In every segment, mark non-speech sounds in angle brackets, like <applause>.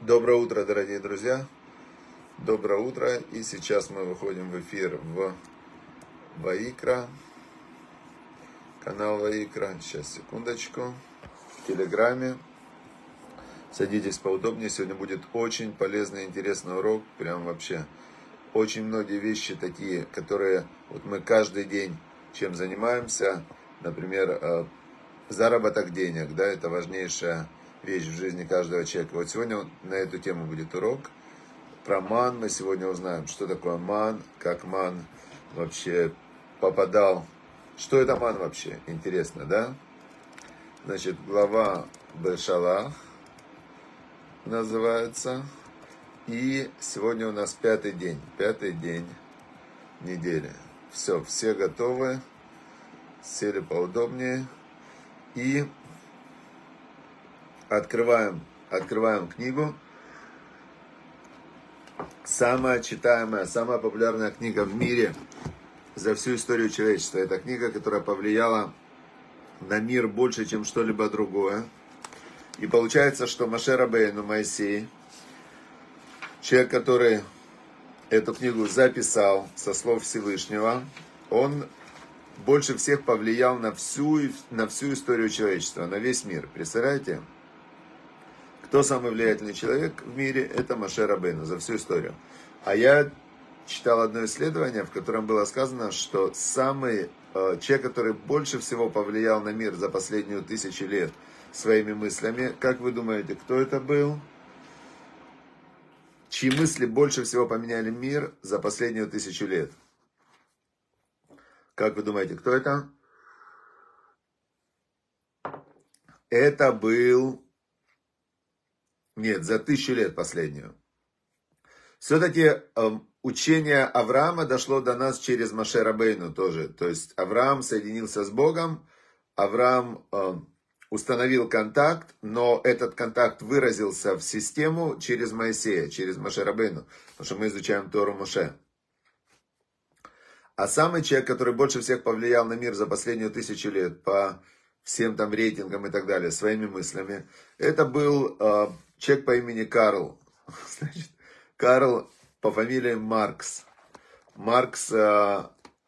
Доброе утро, дорогие друзья. Доброе утро. И сейчас мы выходим в эфир в Ваикра. Канал Ваикра. Сейчас, секундочку. В Телеграме. Садитесь поудобнее. Сегодня будет очень полезный, интересный урок. Прям вообще очень многие вещи такие, которые вот мы каждый день чем занимаемся. Например, э, заработок денег. Да, это важнейшая вещь в жизни каждого человека. Вот сегодня на эту тему будет урок. Про ман мы сегодня узнаем, что такое ман, как ман вообще попадал. Что это ман вообще? Интересно, да? Значит, глава Бешалах называется. И сегодня у нас пятый день. Пятый день недели. Все, все готовы. Сели поудобнее. И Открываем, открываем книгу. Самая читаемая, самая популярная книга в мире за всю историю человечества. Это книга, которая повлияла на мир больше, чем что-либо другое. И получается, что Машера Бейну Моисей, человек, который эту книгу записал со слов Всевышнего, он больше всех повлиял на всю, на всю историю человечества, на весь мир. Представляете? Кто самый влиятельный человек в мире? Это Маше Рабейну за всю историю. А я читал одно исследование, в котором было сказано, что самый э, человек, который больше всего повлиял на мир за последнюю тысячу лет своими мыслями, как вы думаете, кто это был? Чьи мысли больше всего поменяли мир за последнюю тысячу лет? Как вы думаете, кто это? Это был нет, за тысячу лет последнюю. Все-таки эм, учение Авраама дошло до нас через Маше Рабейну тоже. То есть Авраам соединился с Богом, Авраам э, установил контакт, но этот контакт выразился в систему через Моисея, через Маше Рабейну, потому что мы изучаем Тору Моше. А самый человек, который больше всех повлиял на мир за последнюю тысячу лет по всем там рейтингам и так далее, своими мыслями, это был э, человек по имени Карл. <laughs> Значит, Карл по фамилии Маркс. Маркс, э,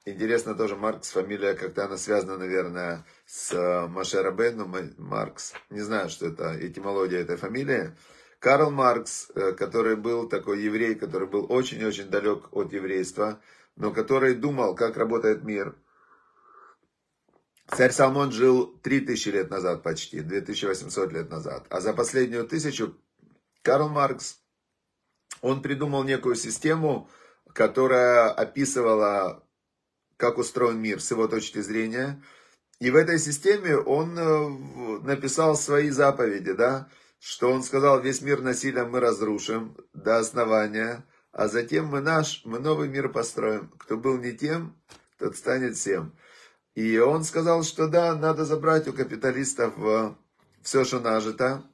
интересно тоже, Маркс, фамилия как-то она связана, наверное, с э, Машера Бену, Маркс. Не знаю, что это этимология этой фамилии. Карл Маркс, э, который был такой еврей, который был очень-очень далек от еврейства, но который думал, как работает мир. Царь Салмон жил 3000 лет назад почти, 2800 лет назад. А за последнюю тысячу Карл Маркс, он придумал некую систему, которая описывала, как устроен мир с его точки зрения. И в этой системе он э, написал свои заповеди, да, что он сказал, весь мир насилием мы разрушим до основания, а затем мы наш, мы новый мир построим. Кто был не тем, тот станет всем. И он сказал, что да, надо забрать у капиталистов э, все, что нажито,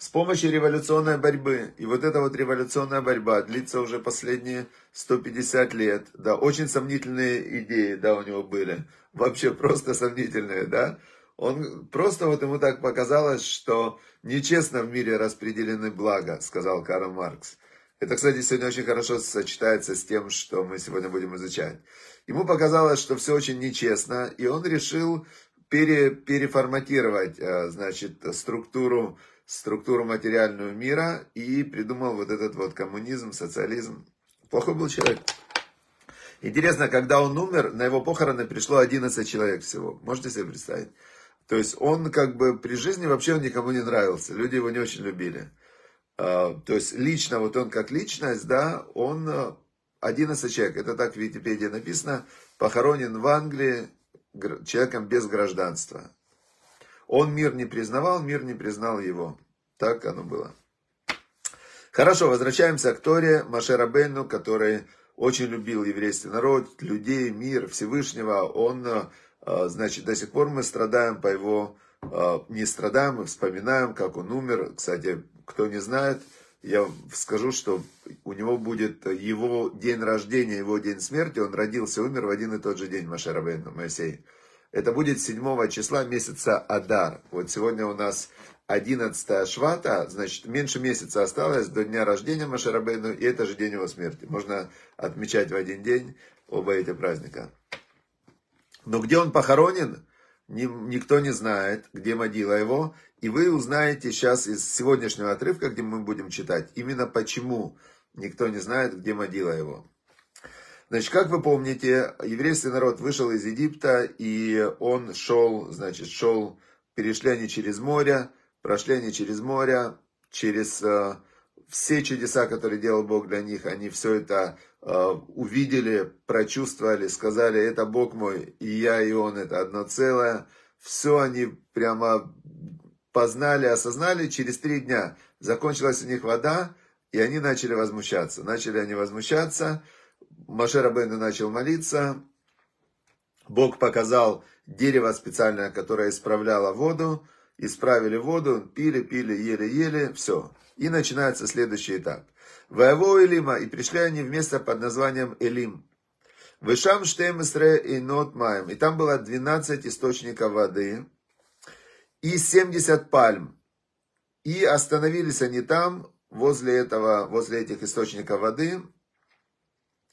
с помощью революционной борьбы. И вот эта вот революционная борьба длится уже последние 150 лет. Да, очень сомнительные идеи, да, у него были. Вообще просто сомнительные, да. Он просто вот ему так показалось, что нечестно в мире распределены блага, сказал Карл Маркс. Это, кстати, сегодня очень хорошо сочетается с тем, что мы сегодня будем изучать. Ему показалось, что все очень нечестно, и он решил пере, переформатировать, э, значит, структуру структуру материальную мира и придумал вот этот вот коммунизм, социализм. Плохой был человек. Интересно, когда он умер, на его похороны пришло 11 человек всего. Можете себе представить? То есть он как бы при жизни вообще он никому не нравился. Люди его не очень любили. А, то есть лично, вот он как личность, да, он 11 э, человек. Это так в Википедии написано. Похоронен в Англии человеком без гражданства. Он мир не признавал, мир не признал его. Так оно было. Хорошо, возвращаемся к Торе Машера Бенну, который очень любил еврейский народ, людей, мир, Всевышнего. Он, э, значит, до сих пор мы страдаем по его, э, не страдаем, мы вспоминаем, как он умер. Кстати, кто не знает, я скажу, что у него будет его день рождения, его день смерти. Он родился, умер в один и тот же день, Машера Бенну, Моисей. это будет 7 числа месяца Адар. Вот сегодня у нас 11 Швата, значит, меньше месяца осталось до дня рождения Машарабейну, и это же день его смерти. Можно отмечать в один день оба эти праздника. Но где он похоронен, никто не знает, где могила его. И вы узнаете сейчас из сегодняшнего отрывка, где мы будем читать, именно почему никто не знает, где могила его. Значит, как вы помните, еврейский народ вышел из Египта, и он шел, значит, шел, перешли они через море, прошли они через море, через э, все чудеса, которые делал Бог для них, они все это увидели, прочувствовали, сказали, это Бог мой, и я, и он, это одно целое. Все они прямо познали, осознали, через три дня закончилась у них вода, и они начали возмущаться. Начали они возмущаться, Маше Рабейну начал молиться, Бог показал дерево специальное, которое исправляло воду, исправили воду, пили, пили, ели, ели, все. И начинается следующий этап. Воево Элима, и пришли они в место под названием Элим. Вышам штемесре и нот маем. И там было 12 источников воды и 70 пальм. И остановились они там, возле этого, возле этих источников воды,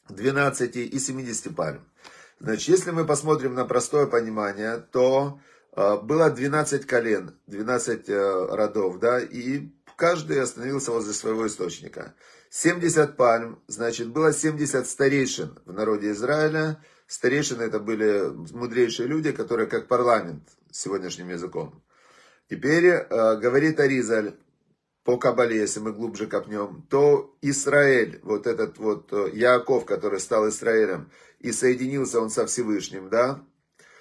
12 и 70 пальм. Значит, если мы посмотрим на простое понимание, то э, было 12 колен, 12 э, родов, да, и каждый остановился возле своего источника. 70 пальм, значит, было 70 старейшин в народе Израиля. Старейшины это были мудрейшие люди, которые как парламент сегодняшним языком. Теперь э, говорит Аризаль, по Кабале, если мы глубже копнем, то Израиль, вот этот вот э, Яаков, который стал Израилем, и соединился он со Всевышним, да,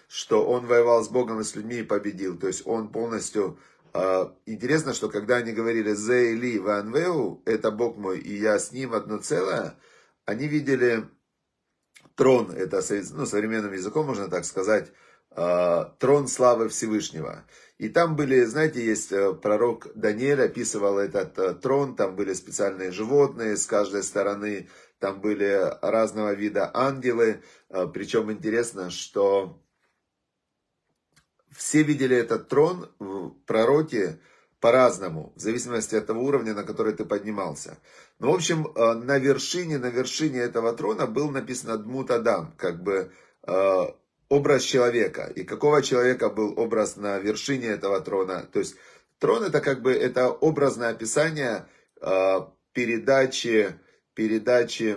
что он воевал с Богом и с людьми и победил. То есть он полностью... Э, интересно, что когда они говорили «Зе или Ванвеу», это Бог мой, и я с ним одно целое, они видели трон, это ну, современным языком можно так сказать, э, трон славы Всевышнего. И там были, знаете, есть э, пророк Даниэль, описывал этот э, трон, там были специальные животные с каждой стороны, там были разного вида ангелы. Э, Причем интересно, что все видели этот трон в пророке по-разному, в зависимости от того уровня, на который ты поднимался. Но, в общем, на вершине, на вершине этого трона был написано Дмут Адам, как бы образ человека. И какого человека был образ на вершине этого трона? То есть трон это как бы это образное описание э, передачи, передачи,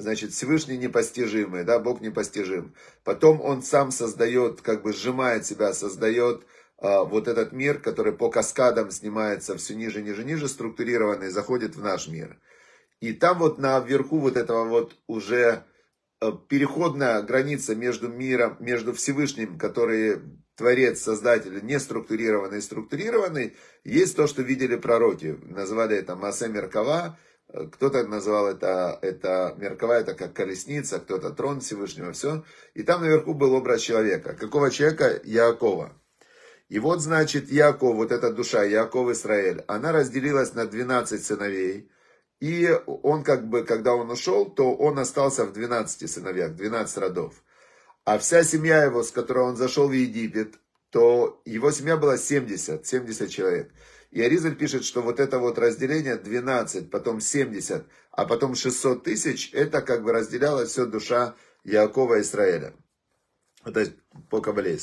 значит, Всевышний непостижимый, да, Бог непостижим. Потом он сам создает, как бы сжимает себя, создает э, вот этот мир, который по каскадам снимается все ниже, ниже, ниже, структурированный, заходит в наш мир. И там вот наверху вот этого вот уже Э, переходная граница между миром, между Всевышним, который Творец, Создатель, не структурированный структурированный, есть то, что видели пророки. Назвали это Масе Меркава, кто-то называл это, это Меркава, это как колесница, кто-то трон Всевышнего, все. И там наверху был образ человека. Какого человека? Яакова. И вот, значит, Яков, вот эта душа, Яков Израиль, она разделилась на 12 сыновей. И он как бы, когда он ушел, то он остался в 12 сыновьях, 12 родов. А вся семья его, с которой он зашел в Египет, то его семья была 70, 70 человек. И Аризаль пишет, что вот это вот разделение 12, потом 70, а потом 600 тысяч, это как бы разделяла все душа Якова Израиля. То есть по Кабале.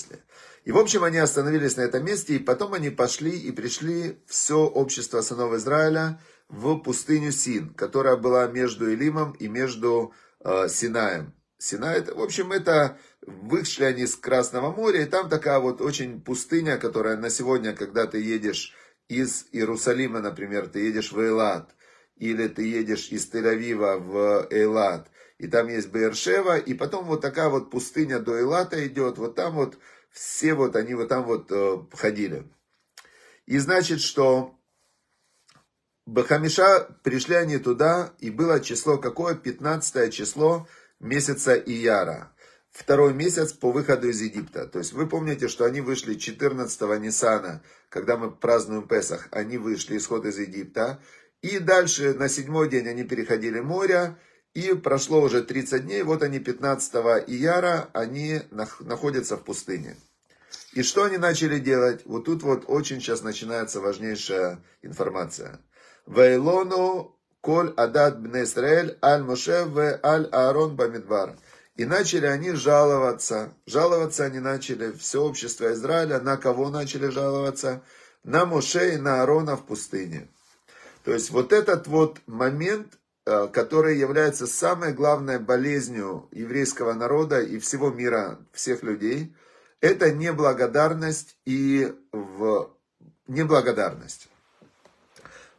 И в общем они остановились на этом месте, и потом они пошли и пришли все общество сынов Израиля, в пустыню Син, которая была между Элимом и между э, Синаем. Синай, в общем, это вышли они с Красного моря, и там такая вот очень пустыня, которая на сегодня, когда ты едешь из Иерусалима, например, ты едешь в Эйлат, или ты едешь из Тель-Авива в Эйлат, и там есть Беершева, и потом вот такая вот пустыня до Эйлата идет, вот там вот все вот они вот там вот э, ходили. И значит, что Бахамиша пришли они туда, и было число какое? 15 число месяца Ияра. Второй месяц по выходу из Египта. То есть вы помните, что они вышли 14 Нисана, когда мы празднуем Песах, они вышли, исход из Египта. И дальше на седьмой день они переходили море, и прошло уже 30 дней, вот они 15 Ияра, они находятся в пустыне. И что они начали делать? Вот тут вот очень сейчас начинается важнейшая информация. Вейлону коль адат бне Исраэль аль Моше в аль Аарон бамидбар. И начали они жаловаться. Жаловаться они начали, все общество Израиля. На кого начали жаловаться? На Моше и на Аарона в пустыне. То есть вот этот вот момент, э, который является самой главной болезнью еврейского народа и всего мира, всех людей, это неблагодарность и в неблагодарность.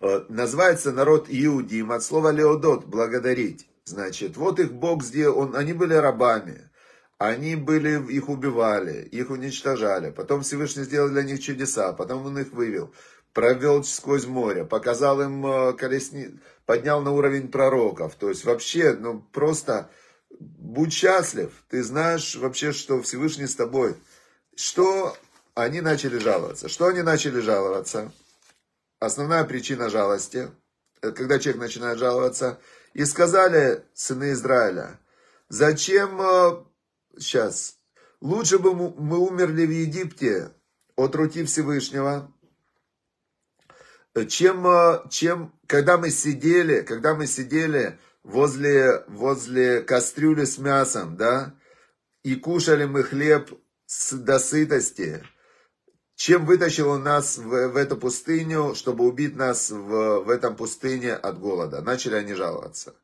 Э, называется народ Иудим от слова леодот, благодарить. Значит, вот их Бог сделал, он, они были рабами, они были, их убивали, их уничтожали. Потом Всевышний сделал для них чудеса, потом он их вывел, провел сквозь море, показал им э, колесни, поднял на уровень пророков. То есть вообще, ну просто будь счастлив, ты знаешь вообще, что Всевышний с тобой. Что они начали жаловаться? Что они начали жаловаться? Основная причина жалости, э, когда человек начинает жаловаться, и сказали сыны Израиля, зачем, сейчас, э, лучше бы мы умерли в Египте от руки Всевышнего, чем, э, чем когда мы сидели, когда мы сидели возле, возле кастрюли с мясом, да, и кушали мы хлеб с досытости, чем вытащил он нас в, в эту пустыню, чтобы убить нас в, в этом пустыне от голода. Начали они жаловаться.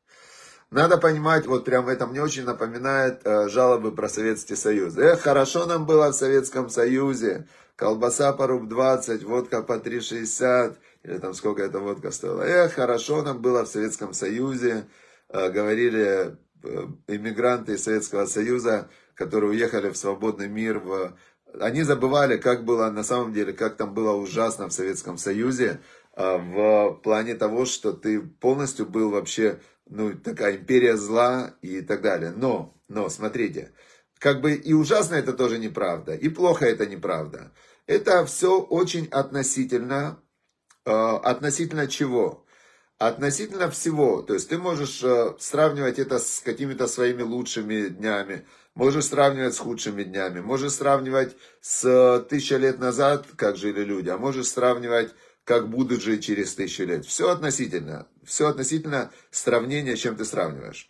Надо понимать, вот прям это мне очень напоминает э, жалобы про Советский Союз. Эх, хорошо нам было в Советском Союзе. Колбаса по руб 20, водка по 3,60, или там сколько эта водка стоила. Эх, хорошо нам было в Советском Союзе. Э, говорили э, иммигранты из Советского Союза, которые уехали в свободный мир, в они забывали, как было на самом деле, как там было ужасно в Советском Союзе, а, в плане того, что ты полностью был вообще, ну, такая империя зла и так далее. Но, но, смотрите, как бы и ужасно это тоже неправда, и плохо это неправда. Это все очень относительно, а, относительно чего? Относительно всего. То есть ты можешь а, сравнивать это с какими-то своими лучшими днями, Можешь сравнивать с худшими днями, можешь сравнивать с тысяча лет назад, как жили люди, а можешь сравнивать, как будут жить через тысячу лет. Все относительно, все относительно сравнения, чем ты сравниваешь.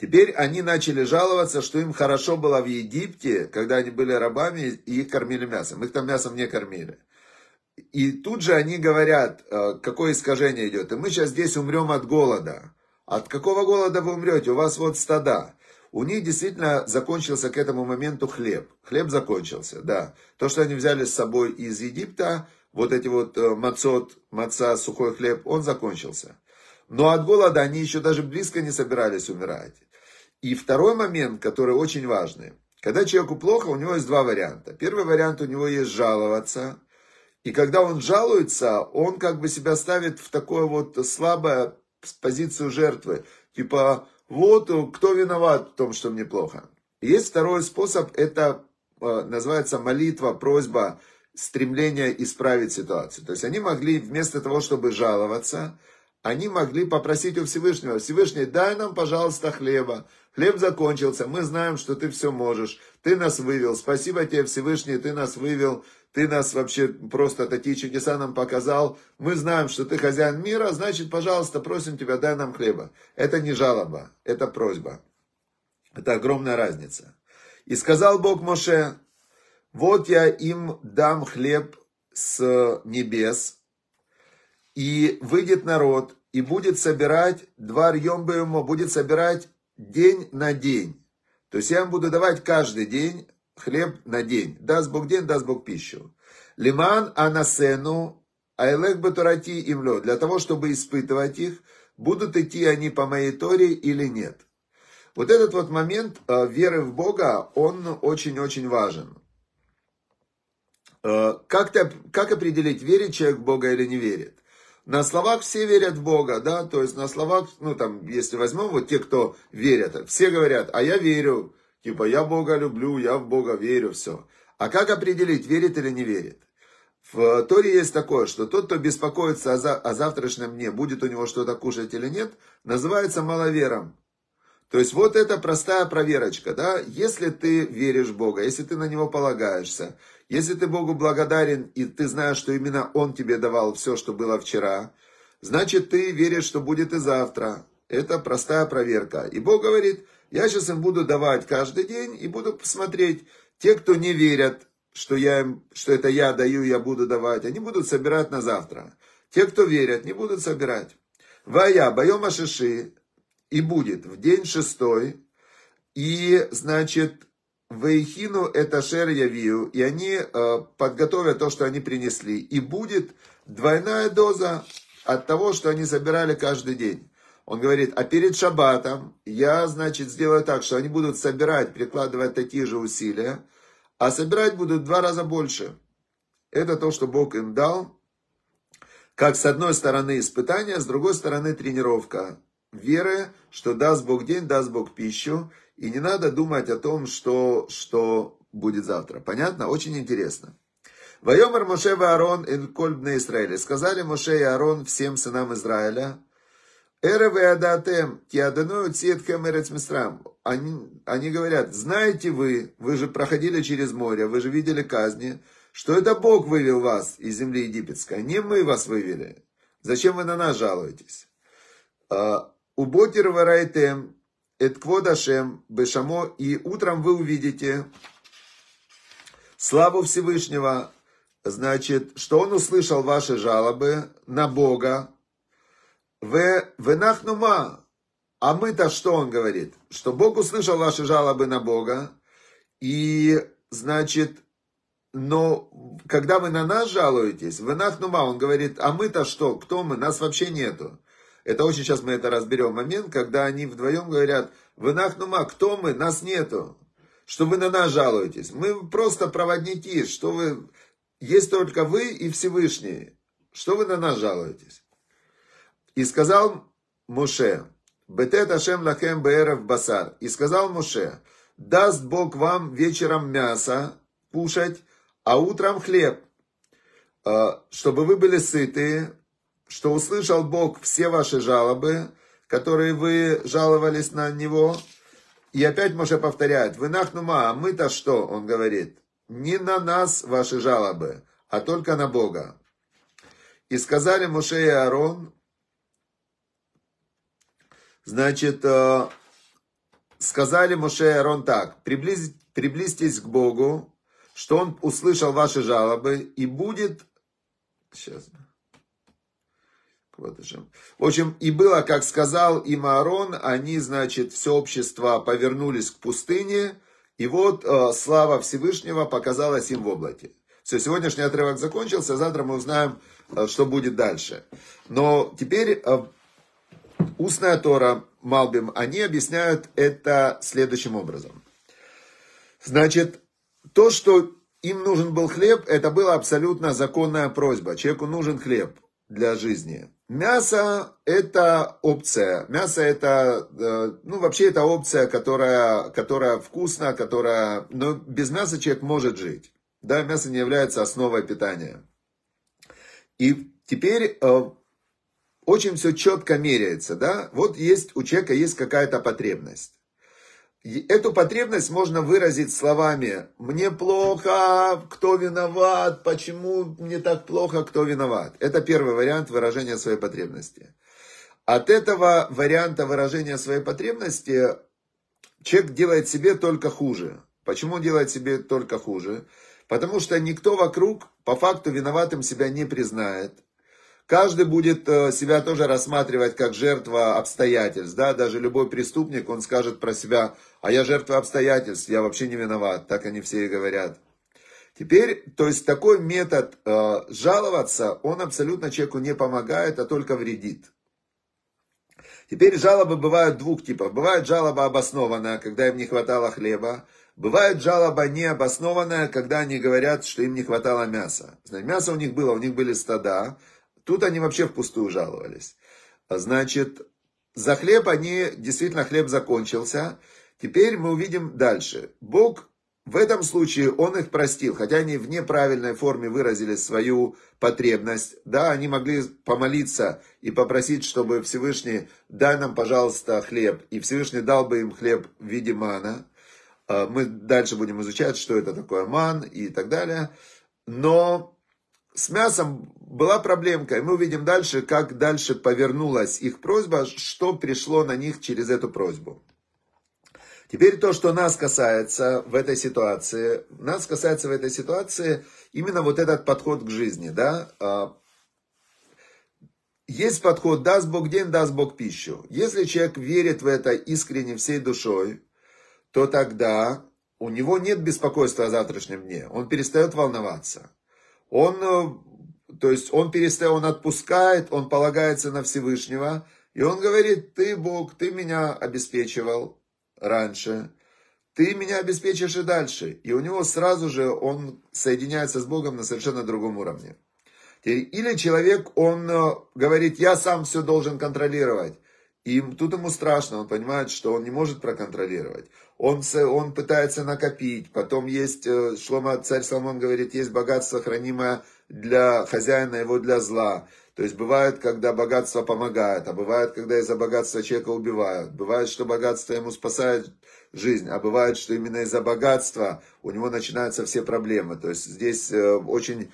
Теперь они начали жаловаться, что им хорошо было в Египте, когда они были рабами, и их кормили мясом. Их там мясом не кормили. И тут же они говорят, э, какое искажение идет. И мы сейчас здесь умрем от голода. От какого голода вы умрете? У вас вот стада. У них действительно закончился к этому моменту хлеб. Хлеб закончился, да. То, что они взяли с собой из Египта, вот эти вот э, мацот, маца, сухой хлеб, он закончился. Но от голода они еще даже близко не собирались умирать. И второй момент, который очень важный. Когда человеку плохо, у него есть два варианта. Первый вариант у него есть жаловаться. И когда он жалуется, он как бы себя ставит в такое вот слабое позицию жертвы. Типа, вот э, кто виноват в том, что мне плохо. Есть второй способ, это э, называется молитва, просьба, стремление исправить ситуацию. То есть они могли вместо того, чтобы жаловаться, они могли попросить у Всевышнего, Всевышний, дай нам, пожалуйста, хлеба. Хлеб закончился, мы знаем, что ты все можешь. Ты нас вывел. Спасибо тебе, Всевышний, ты нас вывел. Ты нас вообще просто такие чудеса нам показал. Мы знаем, что ты хозяин мира, значит, пожалуйста, просим тебя, дай нам хлеба. Это не жалоба, это просьба. Это огромная разница. И сказал Бог Моше, вот я им дам хлеб с небес, и выйдет народ, и будет собирать, два рьембоема, будет собирать день на день. То есть я им буду давать каждый день хлеб на день. Даст Бог день, даст Бог пищу. למען אנסנו הילך בתורתי אם לא. Для того, чтобы испытывать их, будут идти они по моей Торе или нет. Вот этот вот момент э, веры в Бога, он очень-очень важен. Э, как, -то, как определить, верит человек в Бога или не верит? На словах все верят в Бога, да, то есть на словах, ну там, если возьмем вот те, кто верят, все говорят, а я верю, типа я Бога люблю, я в Бога верю, все. А как определить, верит или не верит? В Торе есть такое, что тот, кто беспокоится о, за, о завтрашнем дне, будет у него что-то кушать или нет, называется маловером. То есть вот это простая проверочка, да, если ты веришь в Бога, если ты на Него полагаешься, если ты Богу благодарен и ты знаешь, что именно Он тебе давал все, что было вчера, значит ты веришь, что будет и завтра. Это простая проверка. И Бог говорит, я сейчас им буду давать каждый день и буду посмотреть, те, кто не верят, что, я им, что это я даю, я буду давать, они будут собирать на завтра. Те, кто верят, не будут собирать. Вая, боема шиши, и будет в день шестой, и, значит, Вейхину это шер явию, и они э, подготовят то, что они принесли. И будет двойная доза от того, что они собирали каждый день. Он говорит, а перед шаббатом я, значит, сделаю так, что они будут собирать, прикладывать такие же усилия, а собирать будут в два раза больше. Это то, что Бог им дал, как с одной стороны испытание, с другой стороны тренировка. Веры, что даст Бог день, даст Бог пищу, и не надо думать о том, что, что будет завтра. Понятно? Очень интересно. Вайомар Моше и Аарон ин кольбне Израиля. Сказали Моше и Аарон всем сынам Израиля, Эра вы адатем, киаданую циеткем эрецмистрам. Они, они говорят, знаете вы, вы же проходили через море, вы же видели казни, что это Бог вывел вас из земли египетской, не мы вас вывели. Зачем вы на нас жалуетесь? А, Уботир варайтем, эт кводашем, бешамо, и утром вы увидите славу Всевышнего, значит, что он услышал ваши жалобы на Бога, в венахнума. А мы-то что он говорит? Что Бог услышал ваши жалобы на Бога. И, значит, но когда вы на нас жалуетесь, венахнума, он говорит, а мы-то что? Кто мы? Нас вообще нету. Это очень сейчас мы это разберем. Момент, когда они вдвоем говорят, венахнума, кто мы? Нас нету. Что вы на нас жалуетесь? Мы просто проводники. Что вы... Есть только вы и Всевышний. Что вы на нас жалуетесь? И сказал Моше, Бетет Ашем Лахем Беэров Басар. И сказал Моше, даст Бог вам вечером мясо кушать, а утром хлеб, а, чтобы вы были сыты, что услышал Бог все ваши жалобы, которые вы жаловались на Него. И опять Моше повторяет, вы нахнума, а мы-то что, он говорит, не на нас ваши жалобы, а только на Бога. И сказали Моше и Аарон, Значит, э, сказали Моше и Арон так, приблизь, приблизьтесь к Богу, что Он услышал ваши жалобы и будет... Сейчас. В общем, и было, как сказал им Аарон, они, значит, все общество повернулись к пустыне, и вот э, слава Всевышнего показалась им в облаке. Все, сегодняшний отрывок закончился, завтра мы узнаем, э, что будет дальше. Но теперь э, устная Тора, Малбим, они объясняют это следующим образом. Значит, то, что им нужен был хлеб, это была абсолютно законная просьба. Человеку нужен хлеб для жизни. Мясо – это опция. Мясо – это, э, ну, вообще это опция, которая, которая вкусна, которая... Но без мяса человек может жить. Да, мясо не является основой питания. И теперь э, очень все четко меряется, да? Вот есть, у человека есть какая-то потребность. Эту потребность можно выразить словами «мне плохо», «кто виноват», «почему мне так плохо», «кто виноват». Это первый вариант выражения своей потребности. От этого варианта выражения своей потребности человек делает себе только хуже. Почему делает себе только хуже? Потому что никто вокруг по факту виноватым себя не признает. Каждый будет э, себя тоже рассматривать как жертва обстоятельств. Да? Даже любой преступник, он скажет про себя, а я жертва обстоятельств, я вообще не виноват. Так они все и говорят. Теперь, то есть такой метод э, жаловаться, он абсолютно человеку не помогает, а только вредит. Теперь жалобы бывают двух типов. Бывает жалоба обоснованная, когда им не хватало хлеба. Бывает жалоба необоснованная, когда они говорят, что им не хватало мяса. Мясо у них было, у них были стада, Тут они вообще впустую жаловались. Значит, за хлеб они, действительно хлеб закончился. Теперь мы увидим дальше. Бог в этом случае он их простил, хотя они в неправильной форме выразили свою потребность. Да, они могли помолиться и попросить, чтобы Всевышний дай нам, пожалуйста, хлеб. И Всевышний дал бы им хлеб в виде мана. А, мы дальше будем изучать, что это такое ман и так далее. Но с мясом была проблемка. И мы увидим дальше, как дальше повернулась их просьба, что пришло на них через эту просьбу. Теперь то, что нас касается в этой ситуации, нас касается в этой ситуации именно вот этот подход к жизни, да. А, есть подход, даст Бог день, даст Бог пищу. Если человек верит в это искренне всей душой, то тогда у него нет беспокойства о завтрашнем дне. Он перестает волноваться. Он, э, то есть он перестает, он отпускает, он полагается на Всевышнего, и он говорит, ты Бог, ты меня обеспечивал, раньше, ты меня обеспечишь и дальше. И у него сразу же он соединяется с Богом на совершенно другом уровне. Или человек, он э, говорит, я сам все должен контролировать. И тут ему страшно, он понимает, что он не может проконтролировать. Он, он пытается накопить. Потом есть, э, Шлома, царь Соломон говорит, есть богатство, хранимое для хозяина его для зла. То есть бывает, когда богатство помогает, а бывает, когда из-за богатства человека убивают. Бывает, что богатство ему спасает жизнь, а бывает, что именно из-за богатства у него начинаются все проблемы. То есть здесь э, очень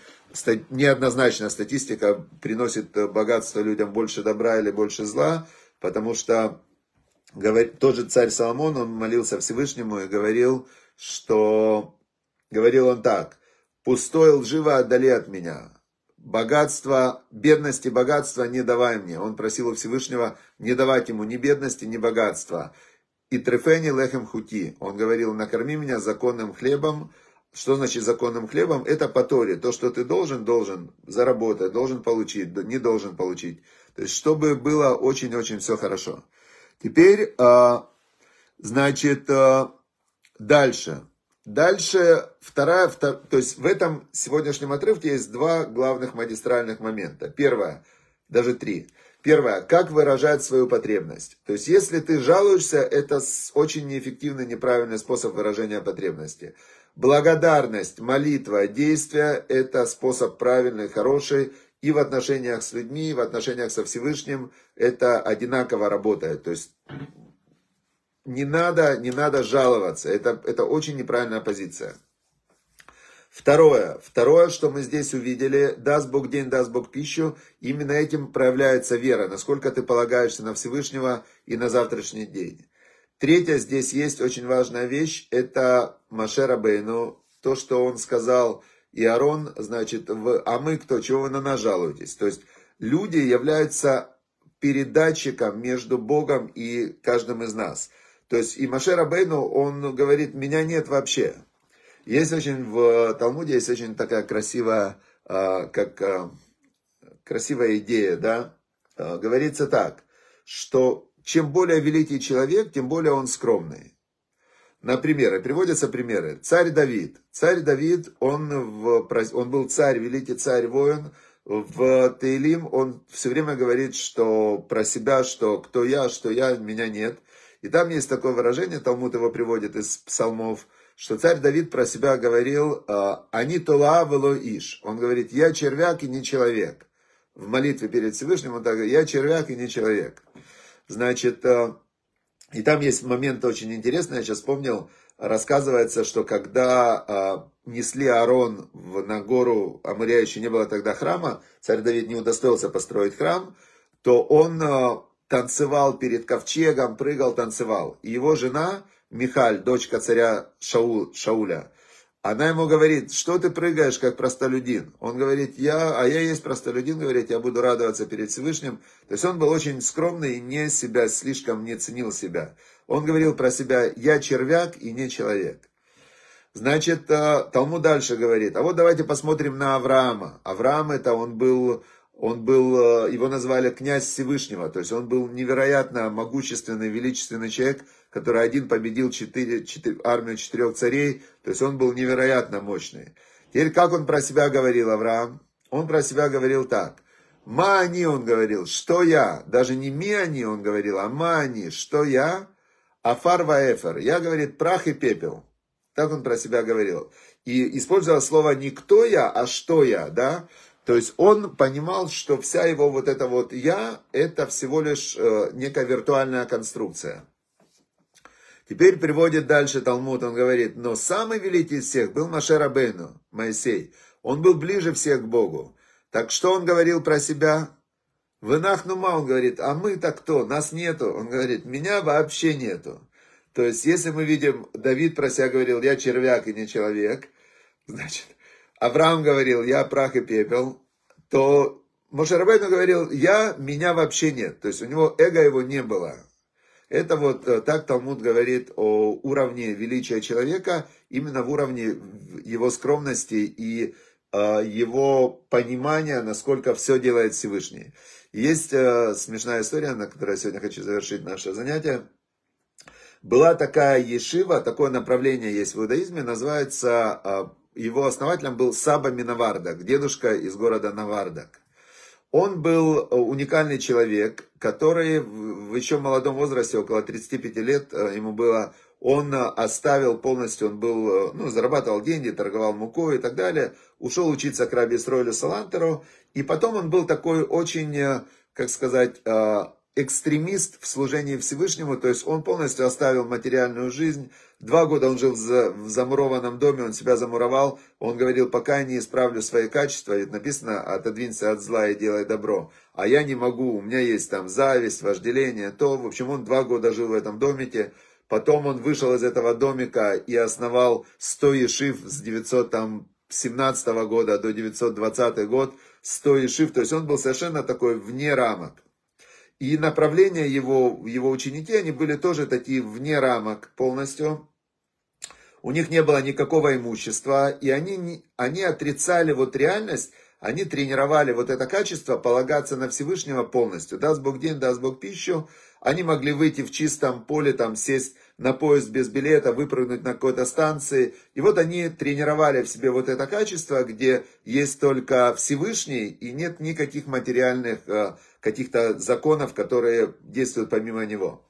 неоднозначная статистика приносит э, богатство людям больше добра или больше зла, потому что тот же царь Соломон, он молился Всевышнему и говорил, что, говорил он так, «Пустой лживо отдали от меня, богатство, бедности, богатства не давай мне. Он просил у Всевышнего не давать ему ни бедности, ни богатства. И трефени лехем хути. Он говорил, накорми меня законным хлебом. Что значит законным хлебом? Это по Торе. То, что ты должен, должен заработать, должен получить, не должен получить. То есть, чтобы было очень-очень все хорошо. Теперь, а, значит, а, дальше. Дальше вторая, втор, то есть в этом сегодняшнем отрывке есть два главных магистральных момента. Первое, даже три. Первое, как выражать свою потребность. То есть если ты жалуешься, это очень неэффективный, неправильный способ выражения потребности. Благодарность, молитва, действие – это способ правильный, хороший. И в отношениях с людьми, и в отношениях со Всевышним это одинаково работает. То есть не надо, не надо жаловаться. Это, это очень неправильная позиция. Второе, второе, что мы здесь увидели, даст Бог день, даст Бог пищу, именно этим проявляется вера, насколько ты полагаешься на Всевышнего и на завтрашний день. Третье, здесь есть очень важная вещь, это Машера Бейну, то, что он сказал, и Арон, значит, в, а мы кто, чего вы на нас жалуетесь? То есть люди являются передатчиком между Богом и каждым из нас. То есть и Маше Рабейну, он говорит, меня нет вообще. Есть очень в Талмуде, есть очень такая красивая, а, как а, красивая идея, да, а, говорится так, что чем более великий человек, тем более он скромный. Например, приводятся примеры. Царь Давид. Царь Давид, он, в, он был царь, великий царь-воин. В Таилим он все время говорит, что про себя, что кто я, что я, меня нет. И там есть такое выражение, Талмуд его приводит из псалмов, что царь Давид про себя говорил «А, «Они тола вело иш». Он говорит «Я червяк и не человек». В молитве перед Всевышним он так говорит «Я червяк и не человек». Значит, а, и там есть момент очень интересный, я сейчас вспомнил, рассказывается, что когда а, несли Аарон в, на гору Амуря, еще не было тогда храма, царь Давид не удостоился построить храм, то он танцевал перед ковчегом, прыгал, танцевал. И его жена, Михаль, дочка царя Шаул, Шауля, она ему говорит, что ты прыгаешь, как простолюдин? Он говорит, я, а я есть простолюдин, говорит, я буду радоваться перед Всевышним. То есть он был очень скромный и не себя, слишком не ценил себя. Он говорил про себя, я червяк и не человек. Значит, э, Талмуд дальше говорит, а вот давайте посмотрим на Авраама. Авраам это он был он был, э, его назвали князь Всевышнего, то есть он был невероятно могущественный, величественный человек, который один победил четыре, четыре, армию четырех царей, то есть он был невероятно мощный. Теперь как он про себя говорил, Авраам? Он про себя говорил так. Ма они, он говорил, что я? Даже не ми он говорил, а ма они, что я? Афар ваэфер. Я, говорит, прах и пепел. Так он про себя говорил. И использовал слово не кто я, а что я, да. То есть он понимал, что вся его вот это вот я, это всего лишь э, некая виртуальная конструкция. Теперь приводит дальше Талмуд, он говорит, но самый великий из всех был Машер Абейну, Моисей. Он был ближе всех к Богу. Так что он говорил про себя? В Инахнума он говорит, а мы-то кто? Нас нету. Он говорит, меня вообще нету. То есть, если мы видим, Давид про себя говорил, я червяк и не человек, <laughs> значит, Авраам говорил, я прах и пепел, то Мошерабейну говорил, я, меня вообще нет. То есть, у него эго его не было. Это вот э, так Талмуд говорит о уровне величия человека, именно в уровне его скромности и э, его понимания, насколько все делает Всевышний. Есть э, смешная история, на которой я сегодня хочу завершить наше занятие. Была такая ешива, такое направление есть в иудаизме, называется, его основателем был Саба Минавардак, дедушка из города Навардак. Он был уникальный человек, который в еще молодом возрасте, около 35 лет э, ему было, он оставил полностью, он был, э, ну, зарабатывал деньги, торговал мукой и так далее, ушел учиться к Раби Исроилю Салантеру, и потом он был такой очень, э, как сказать, экстремист в служении Всевышнему, то есть он полностью оставил материальную жизнь. Два года он жил в замурованном доме, он себя замуровал. Он говорил, пока я не исправлю свои качества, ведь написано, отодвинься от зла и делай добро. А я не могу, у меня есть там зависть, вожделение, то, в общем, он два года жил в этом домике. Потом он вышел из этого домика и основал 100 ешив с 917 года до 920 год, 100 ешив, то есть он был совершенно такой вне рамок. И направления его, его ученики, они были тоже такие вне рамок полностью. У них не было никакого имущества, и они, они отрицали вот реальность, они тренировали вот это качество полагаться на Всевышнего полностью. Даст Бог день, даст Бог пищу. Они могли выйти в чистом поле, там сесть на поезд без билета, выпрыгнуть на какой-то станции. И вот они тренировали в себе вот это качество, где есть только Всевышний и нет никаких материальных э, каких-то законов, которые действуют помимо него.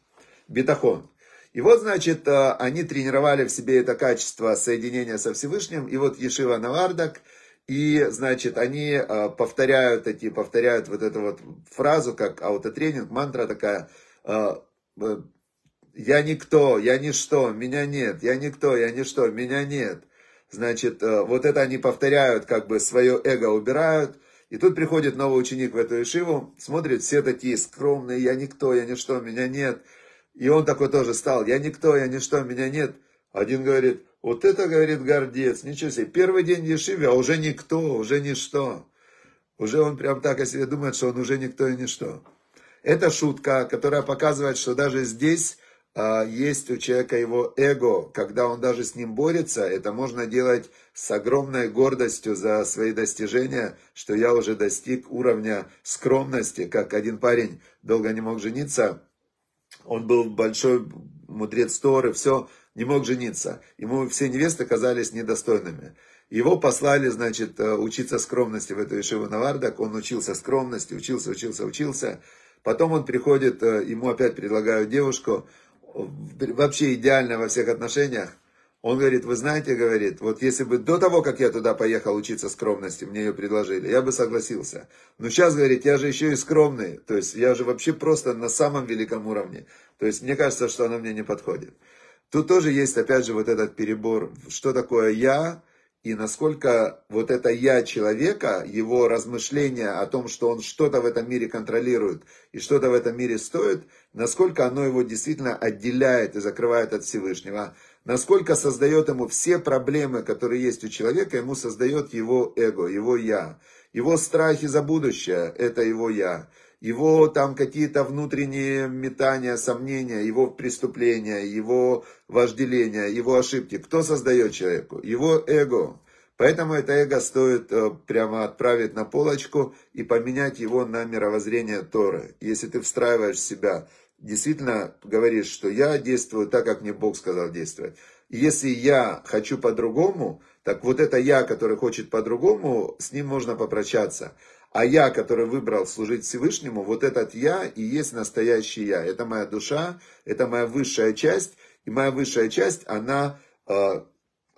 Бетахон. И вот, значит, э, они тренировали в себе это качество соединения со Всевышним. И вот Ешива Навардак, и, значит, они э, повторяют эти, повторяют вот эту вот фразу, как аутотренинг, мантра такая, я никто, я ничто, меня нет, я никто, я ничто, меня нет. Значит, э, вот это они повторяют, как бы свое эго убирают. И тут приходит новый ученик в эту ишиву, смотрит, все такие скромные, я никто, я ничто, меня нет. И он такой тоже стал, я никто, я ничто, меня нет. Один говорит, вот это, говорит, гордец, ничего себе, первый день в Ешиве, а уже никто, уже ничто. Уже он прям так о себе думает, что он уже никто и ничто. Это шутка, которая показывает, что даже здесь а, есть у человека его эго, когда он даже с ним борется, это можно делать с огромной гордостью за свои достижения, что я уже достиг уровня скромности, как один парень долго не мог жениться, он был большой мудрец Торы, все, не мог жениться. Ему все невесты казались недостойными. Его послали, значит, э, учиться скромности в эту Ишиву Навардак. Он учился скромности, учился, учился, учился. Потом он приходит, э, ему опять предлагают девушку вообще идеально во всех отношениях. Он говорит, вы знаете, говорит, вот если бы до того, как я туда поехал учиться скромности, мне ее предложили, я бы согласился. Но сейчас, говорит, я же еще и скромный, то есть я же вообще просто на самом великом уровне. То есть мне кажется, что она мне не подходит. Тут тоже есть, опять же, вот этот перебор, что такое я, и насколько вот это я человека, его размышления о том, что он что-то в этом мире контролирует и что-то в этом мире стоит, насколько оно его действительно отделяет и закрывает от Всевышнего, насколько создает ему все проблемы, которые есть у человека, ему создает его эго, его я. Его страхи за будущее – это его я его там какие-то внутренние метания, сомнения, его преступления, его вожделения, его ошибки. Кто создает человеку? Его эго. Поэтому это эго стоит э, прямо отправить на полочку и поменять его на мировоззрение Торы. Если ты встраиваешь себя, действительно говоришь, что я действую так, как мне Бог сказал действовать. И если я хочу по-другому, так вот это я, который хочет по-другому, с ним можно попрощаться. А я, который выбрал служить Всевышнему, вот этот я и есть настоящий я. Это моя душа, это моя высшая часть. И моя высшая часть, она э,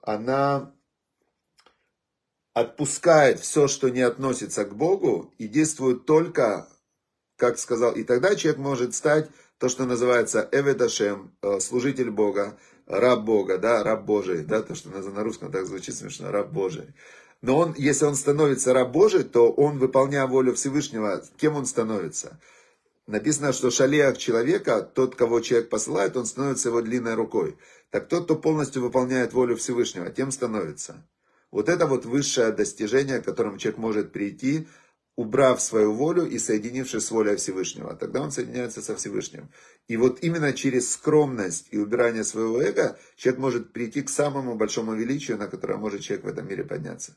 она отпускает все, что не относится к Богу, и действует только, как сказал, и тогда человек может стать то, что называется Эведашем, э, служитель Бога, раб Бога, да, раб Божий, да, то, что на русском так звучит смешно, раб Божий. Но он, если он становится раб Божий, то он, выполняя волю Всевышнего, кем он становится? Написано, что шалех человека, тот, кого человек посылает, он становится его длинной рукой. Так тот, кто полностью выполняет волю Всевышнего, тем становится. Вот это вот высшее достижение, к которому человек может прийти, убрав свою волю и соединившись с волей Всевышнего. Тогда он соединяется со Всевышним. И вот именно через скромность и убирание своего эго человек может прийти к самому большому величию, на которое может человек в этом мире подняться.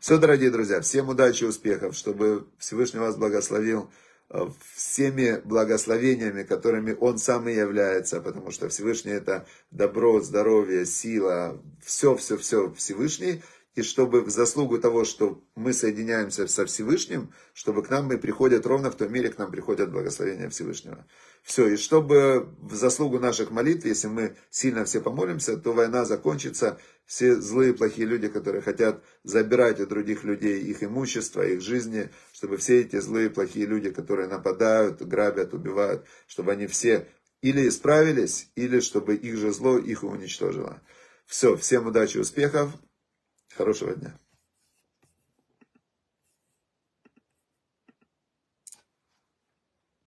Все, дорогие друзья, всем удачи и успехов, чтобы Всевышний вас благословил э, всеми благословениями, которыми Он сам и является, потому что Всевышний это добро, здоровье, сила, все-все-все Всевышний – и чтобы в заслугу того, что мы соединяемся со Всевышним, чтобы к нам мы приходят ровно в том мире, к нам приходят благословения Всевышнего. Все, и чтобы в заслугу наших молитв, если мы сильно все помолимся, то война закончится, все злые, плохие люди, которые хотят забирать у других людей их имущество, их жизни, чтобы все эти злые, плохие люди, которые нападают, грабят, убивают, чтобы они все или исправились, или чтобы их же зло их уничтожило. Все, всем удачи, успехов. Хорошего дня.